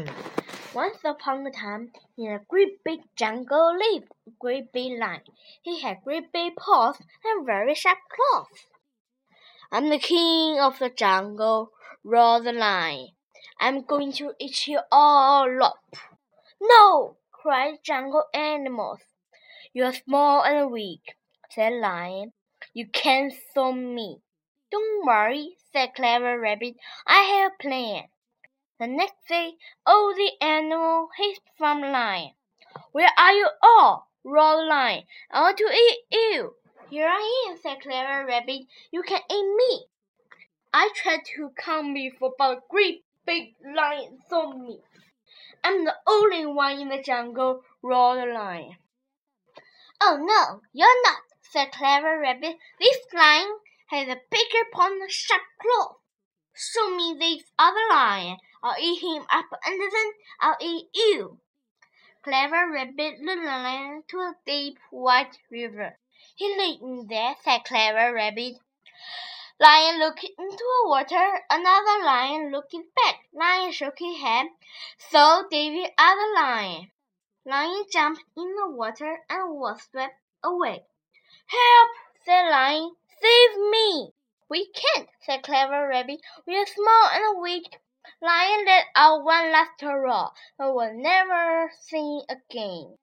Hmm. Once upon a time, in a great big jungle lived a great big lion. He had great big paws and very sharp claws. I'm the king of the jungle, roared the lion. I'm going to eat you all up. No, cried jungle animals. You're small and weak, said Lion. You can't stop me. Don't worry, said Clever Rabbit. I have a plan. The next day, all the animals hid from Lion. Where are you all? roared Lion. I want to eat you. Here I am, said Clever Rabbit. You can eat me. I tried to come before, but a great big lion saw me. I'm the only one in the jungle, roared the lion. Oh no, you're not, said Clever Rabbit. This lion has a bigger paw and sharp claws. Show me this other lion. I'll eat him up and then I'll eat you. Clever Rabbit lion to a deep white river. He lay in there, said Clever Rabbit. Lion looked into the water. Another lion looked back. Lion shook his head. So did the other lion. Lion jumped in the water and was swept away. Help! said Lion. Save me! We can't, said Clever Rabbit. We are small and weak. Lion let out one last and was never seen again.